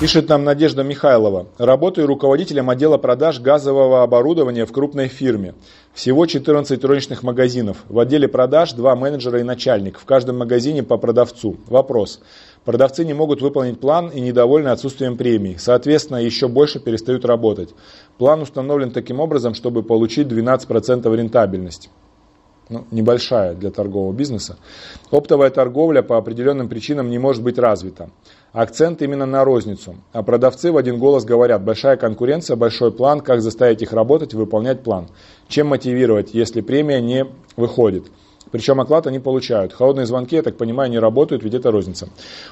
Пишет нам Надежда Михайлова. Работаю руководителем отдела продаж газового оборудования в крупной фирме. Всего 14 розничных магазинов. В отделе продаж два менеджера и начальник. В каждом магазине по продавцу. Вопрос. Продавцы не могут выполнить план и недовольны отсутствием премий. Соответственно, еще больше перестают работать. План установлен таким образом, чтобы получить 12% рентабельности ну, небольшая для торгового бизнеса, оптовая торговля по определенным причинам не может быть развита. Акцент именно на розницу. А продавцы в один голос говорят, большая конкуренция, большой план, как заставить их работать и выполнять план. Чем мотивировать, если премия не выходит. Причем оклад они получают. Холодные звонки, я так понимаю, не работают, ведь это розница.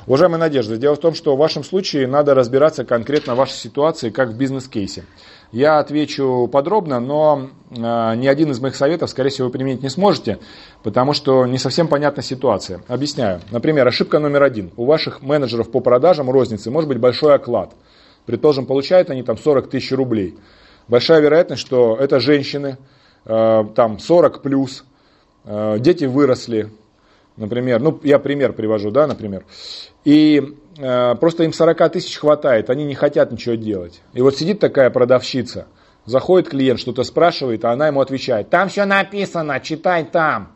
Уважаемая Надежда, дело в том, что в вашем случае надо разбираться конкретно в вашей ситуации, как в бизнес-кейсе. Я отвечу подробно, но э, ни один из моих советов, скорее всего, вы применить не сможете, потому что не совсем понятна ситуация. Объясняю. Например, ошибка номер один. У ваших менеджеров по продажам розницы может быть большой оклад. Предположим, получают они там 40 тысяч рублей. Большая вероятность, что это женщины, э, там 40 плюс, дети выросли, например. Ну, я пример привожу, да, например. И Э, просто им 40 тысяч хватает, они не хотят ничего делать. И вот сидит такая продавщица, заходит клиент, что-то спрашивает, а она ему отвечает, там все написано, читай там.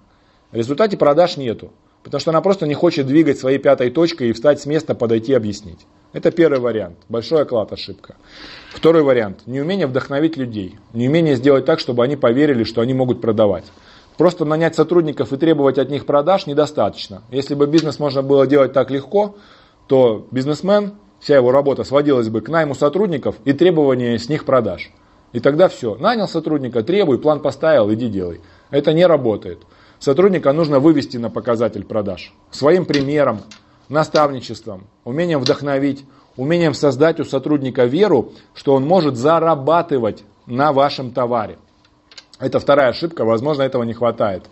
В результате продаж нету, потому что она просто не хочет двигать своей пятой точкой и встать с места, подойти объяснить. Это первый вариант, большой оклад, ошибка. Второй вариант, неумение вдохновить людей, неумение сделать так, чтобы они поверили, что они могут продавать. Просто нанять сотрудников и требовать от них продаж недостаточно. Если бы бизнес можно было делать так легко, то бизнесмен, вся его работа сводилась бы к найму сотрудников и требованию с них продаж. И тогда все, нанял сотрудника, требуй, план поставил, иди делай. Это не работает. Сотрудника нужно вывести на показатель продаж. Своим примером, наставничеством, умением вдохновить, умением создать у сотрудника веру, что он может зарабатывать на вашем товаре. Это вторая ошибка, возможно, этого не хватает.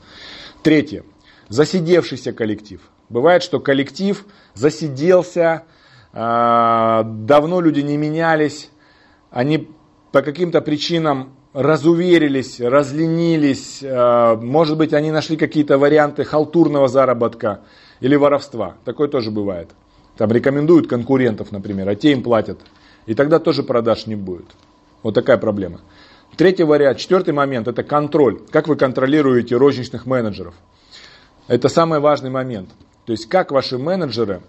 Третье. Засидевшийся коллектив. Бывает, что коллектив засиделся, а, давно люди не менялись, они по каким-то причинам разуверились, разленились, а, может быть, они нашли какие-то варианты халтурного заработка или воровства. Такое тоже бывает. Там рекомендуют конкурентов, например, а те им платят. И тогда тоже продаж не будет. Вот такая проблема. Третий вариант, четвертый момент, это контроль. Как вы контролируете розничных менеджеров? Это самый важный момент. То есть как ваши менеджеры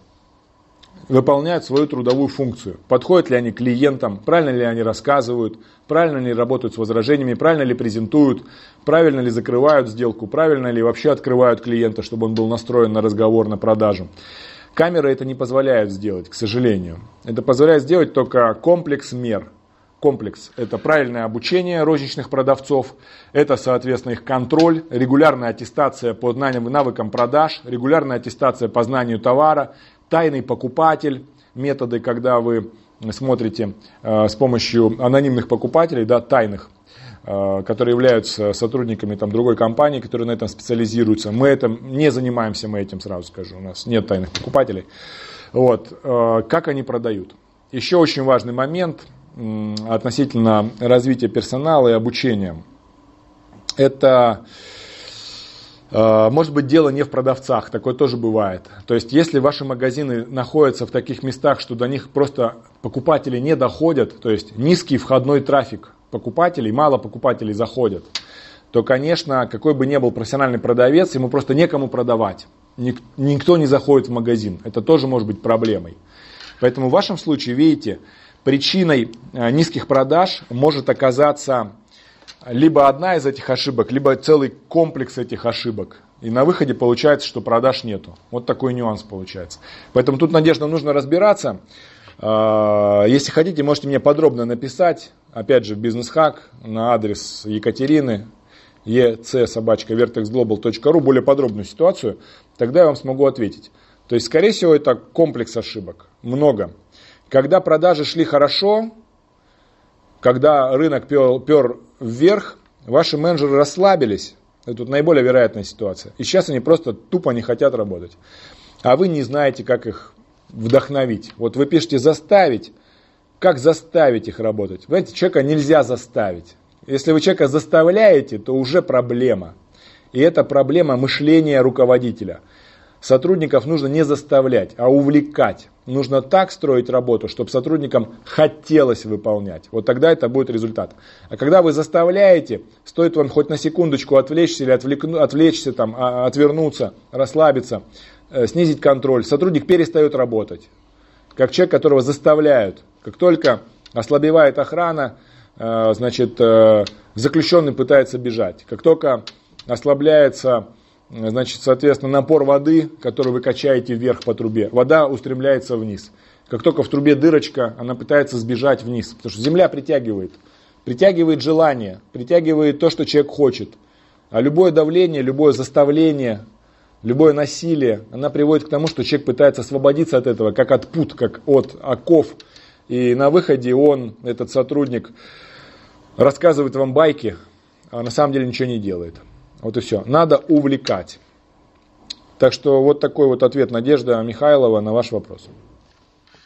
выполняют свою трудовую функцию. Подходят ли они клиентам, правильно ли они рассказывают, правильно ли работают с возражениями, правильно ли презентуют, правильно ли закрывают сделку, правильно ли вообще открывают клиента, чтобы он был настроен на разговор, на продажу. Камера это не позволяет сделать, к сожалению. Это позволяет сделать только комплекс мер комплекс. Это правильное обучение розничных продавцов, это, соответственно, их контроль, регулярная аттестация по навыкам продаж, регулярная аттестация по знанию товара, тайный покупатель, методы, когда вы смотрите э, с помощью анонимных покупателей, да, тайных, э, которые являются сотрудниками там, другой компании, которые на этом специализируются. Мы этим не занимаемся, мы этим сразу скажу, у нас нет тайных покупателей. Вот, э, как они продают? Еще очень важный момент – относительно развития персонала и обучения. Это э, может быть дело не в продавцах, такое тоже бывает. То есть если ваши магазины находятся в таких местах, что до них просто покупатели не доходят, то есть низкий входной трафик покупателей, мало покупателей заходят, то, конечно, какой бы ни был профессиональный продавец, ему просто некому продавать. Никто не заходит в магазин. Это тоже может быть проблемой. Поэтому в вашем случае, видите, причиной э, низких продаж может оказаться либо одна из этих ошибок, либо целый комплекс этих ошибок. И на выходе получается, что продаж нету. Вот такой нюанс получается. Поэтому тут, Надежда, нужно разбираться. Э, если хотите, можете мне подробно написать, опять же, бизнес-хак на адрес Екатерины, ec-vertexglobal.ru, более подробную ситуацию, тогда я вам смогу ответить. То есть, скорее всего, это комплекс ошибок. Много. Когда продажи шли хорошо, когда рынок пер, пер вверх, ваши менеджеры расслабились. Это тут наиболее вероятная ситуация. И сейчас они просто тупо не хотят работать. А вы не знаете, как их вдохновить. Вот вы пишете «заставить». Как заставить их работать? Понимаете, человека нельзя заставить. Если вы человека заставляете, то уже проблема. И это проблема мышления руководителя – Сотрудников нужно не заставлять, а увлекать. Нужно так строить работу, чтобы сотрудникам хотелось выполнять. Вот тогда это будет результат. А когда вы заставляете, стоит вам хоть на секундочку отвлечься или отвлекну, отвлечься, там, а, отвернуться, расслабиться, э, снизить контроль, сотрудник перестает работать. Как человек, которого заставляют. Как только ослабевает охрана, э, значит, э, заключенный пытается бежать. Как только ослабляется значит, соответственно, напор воды, который вы качаете вверх по трубе, вода устремляется вниз. Как только в трубе дырочка, она пытается сбежать вниз, потому что земля притягивает. Притягивает желание, притягивает то, что человек хочет. А любое давление, любое заставление, любое насилие, она приводит к тому, что человек пытается освободиться от этого, как от пут, как от оков. И на выходе он, этот сотрудник, рассказывает вам байки, а на самом деле ничего не делает. Вот и все. Надо увлекать. Так что вот такой вот ответ Надежда Михайлова на ваш вопрос.